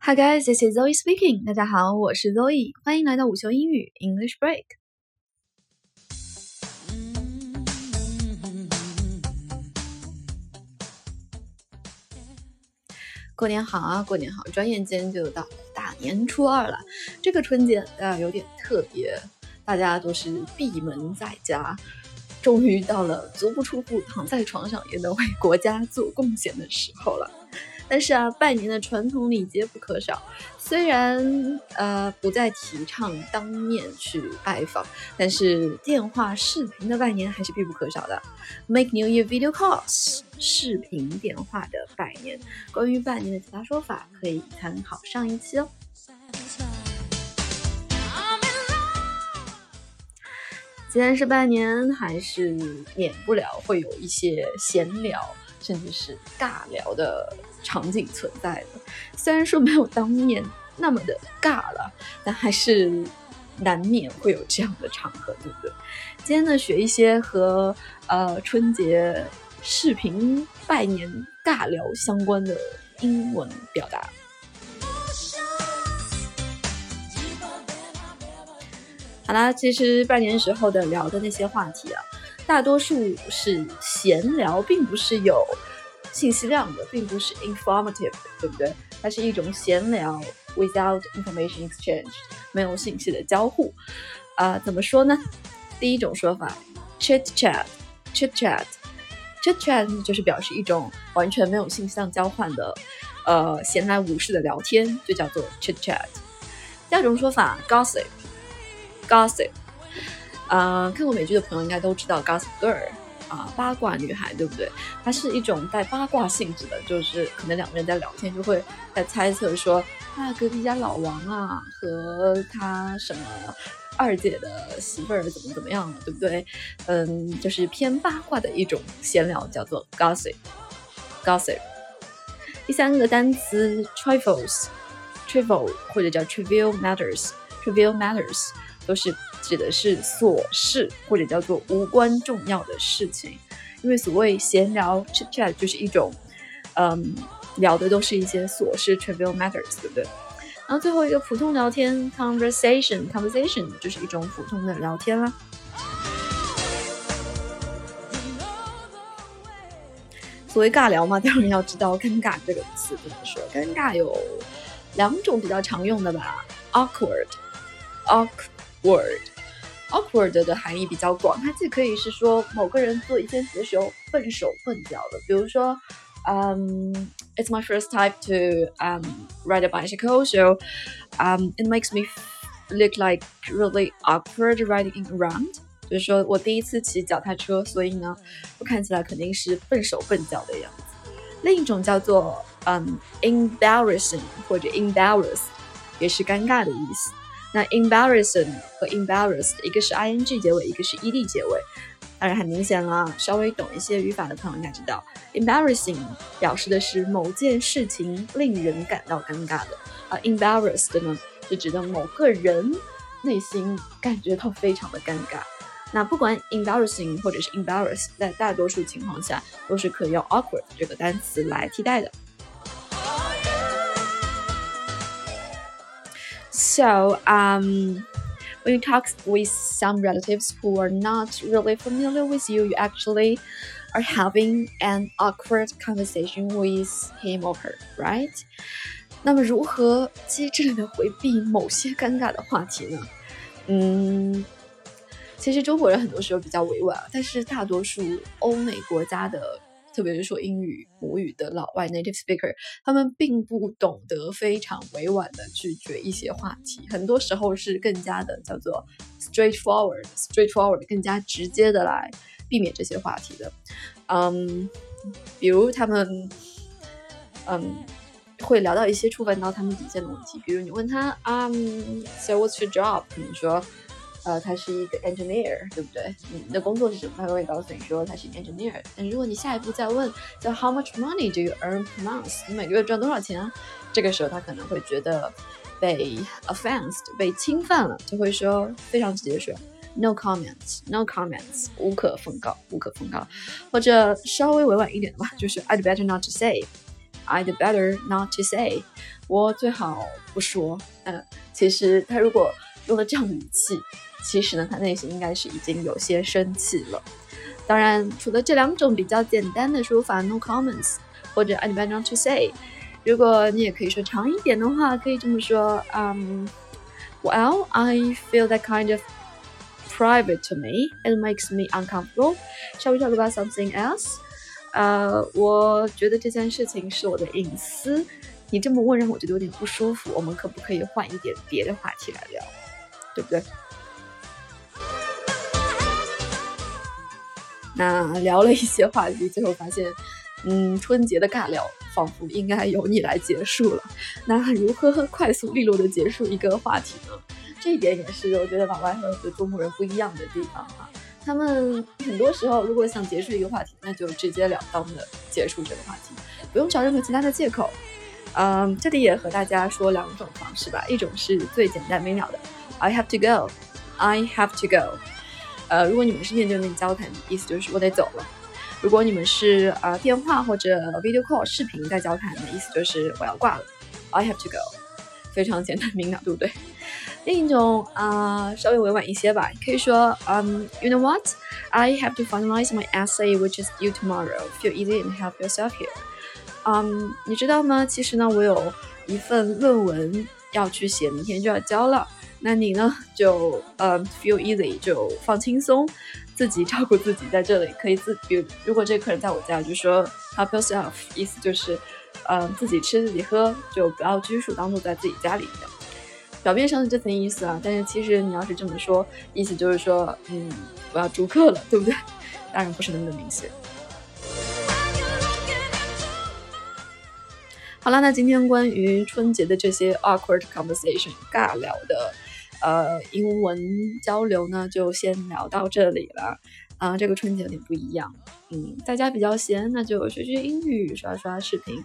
Hi guys, this is Zoe speaking. 大家好，我是 Zoe，欢迎来到午休英语 English Break。过年好啊，过年好！转眼间就到大年初二了。这个春节啊，有点特别，大家都是闭门在家，终于到了足不出户，躺在床上也能为国家做贡献的时候了。但是啊，拜年的传统礼节不可少。虽然呃不再提倡当面去拜访，但是电话视频的拜年还是必不可少的。Make New Year video calls，视频电话的拜年。关于拜年的其他说法，可以参考上一期哦。既然是拜年，还是免不了会有一些闲聊。甚至是尬聊的场景存在的，虽然说没有当面那么的尬了，但还是难免会有这样的场合，对不对？今天呢，学一些和呃春节视频拜年尬聊相关的英文表达。好啦，其实拜年时候的聊的那些话题啊。大多数是闲聊，并不是有信息量的，并不是 informative，对不对？它是一种闲聊，without information exchange，没有信息的交互。啊，怎么说呢？第一种说法，chit chat，chit chat，chit chat 就是表示一种完全没有信息量交换的，呃，闲来无事的聊天，就叫做 chit chat。第二种说法，gossip，gossip。啊，看过美剧的朋友应该都知道 Gossip Girl 啊，八卦女孩，对不对？它是一种带八卦性质的，就是可能两个人在聊天，就会在猜测说，啊，隔壁家老王啊和他什么二姐的媳妇儿怎么怎么样了，对不对？嗯，就是偏八卦的一种闲聊，叫做 Gossip，Gossip。第三个单词 Trifles，Trivial 或者叫 Trivial Matters，Trivial Matters 都是。指的是琐事或者叫做无关重要的事情，因为所谓闲聊 chit chat 就是一种，嗯，聊的都是一些琐事 trivial matters，对不对？然后最后一个普通聊天 conversation，conversation 就是一种普通的聊天啦。所谓尬聊嘛，当然要知道尴尬这个词怎么说。尴尬有两种比较常用的吧，awkward，awkward。Awkward 的含义比较广，它既可以是说某个人做一件事的时候笨手笨脚的，比如说，嗯，It's my first time to um ride a bicycle, so um it makes me look like really awkward riding around。就是说我第一次骑脚踏车，所以呢，我看起来肯定是笨手笨脚的样子。另一种叫做嗯 embarrassing 或者 embarrassed，也是尴尬的意思。 那 embarrassing 和 embarrassed，一个是 ing 结尾，一个是 ed 结尾，当然很明显了。稍微懂一些语法的朋友应该知道，embarrassing 表示的是某件事情令人感到尴尬的，而 embarrassed 呢，是指的某个人内心感觉到非常的尴尬。那不管 embarrassing 或者是 embarrassed，在大多数情况下都是可以用 awkward 这个单词来替代的。So, um, when you talk with some relatives who are not really familiar with you, you actually are having an awkward conversation with him or her, right? 那么如何机智的回避某些尴尬的话题呢？嗯，其实中国人很多时候比较委婉，但是大多数欧美国家的 特别是说英语母语的老外 native speaker，他们并不懂得非常委婉的拒绝一些话题，很多时候是更加的叫做 straightforward，straightforward 更加直接的来避免这些话题的。嗯，比如他们嗯会聊到一些触犯到他们底线的问题，比如你问他嗯，so what's your job？你说。呃，他是一个 engineer，对不对？你的工作是什么？他会告诉你说他是 engineer。但如果你下一步再问，叫 How much money do you earn per month？你每个月赚多少钱啊？这个时候他可能会觉得被 offensed，被侵犯了，就会说非常直接说 No comments，No comments，无可奉告，无可奉告。或者稍微委婉一点的话，就是 I'd better not to say。I'd better not to say，我最好不说。嗯，其实他如果用了这样的语气，其实呢，他内心应该是已经有些生气了。当然，除了这两种比较简单的说法，no comments 或者 I'd better not to say，如果你也可以说长一点的话，可以这么说，嗯，Well, I feel that kind of private to me. It makes me uncomfortable. Shall we talk about something else? 呃，我觉得这件事情是我的隐私，你这么问让我觉得有点不舒服。我们可不可以换一点别的话题来聊？对不对？那聊了一些话题，最后发现，嗯，春节的尬聊仿佛应该由你来结束了。那如何快速利落的结束一个话题呢？这一点也是我觉得老外和中国人不一样的地方啊。他们很多时候如果想结束一个话题，那就直截了当的结束这个话题，不用找任何其他的借口。嗯，这里也和大家说两种方式吧，一种是最简单明了的 ，I have to go，I have to go。呃，如果你们是面对面交谈，意思就是我得走了；如果你们是呃电话或者 video call 视频在交谈的意思就是我要挂了，I have to go。非常简单明了，对不对？另一种啊，稍微委婉一些吧，可以说，嗯，You know what? I have to finalize my essay, which is due tomorrow. Feel easy and help yourself here. 嗯，你知道吗？其实呢，我有一份论文要去写，明天就要交了。 那你呢，就呃，feel easy，就放轻松，自己照顾自己，在这里可以自，比如如果这个客人在我家，就说 help yourself，意思就是，嗯，自己吃自己喝，就不要拘束，当做在自己家里的。表面上是这层意思啊，但是其实你要是这么说，意思就是说，嗯，我要逐客了，对不对？当然不是那么的明显。好了，那今天关于春节的这些 awkward conversation 尬聊的，呃，英文交流呢，就先聊到这里了。啊，这个春节有点不一样，嗯，大家比较闲，那就学学英语，刷刷视频。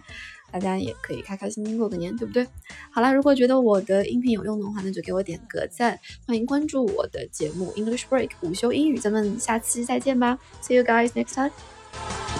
大家也可以开开心心过个年，对不对？好啦，如果觉得我的音频有用的话，那就给我点个赞，欢迎关注我的节目 English Break 午休英语，咱们下期再见吧，See you guys next time。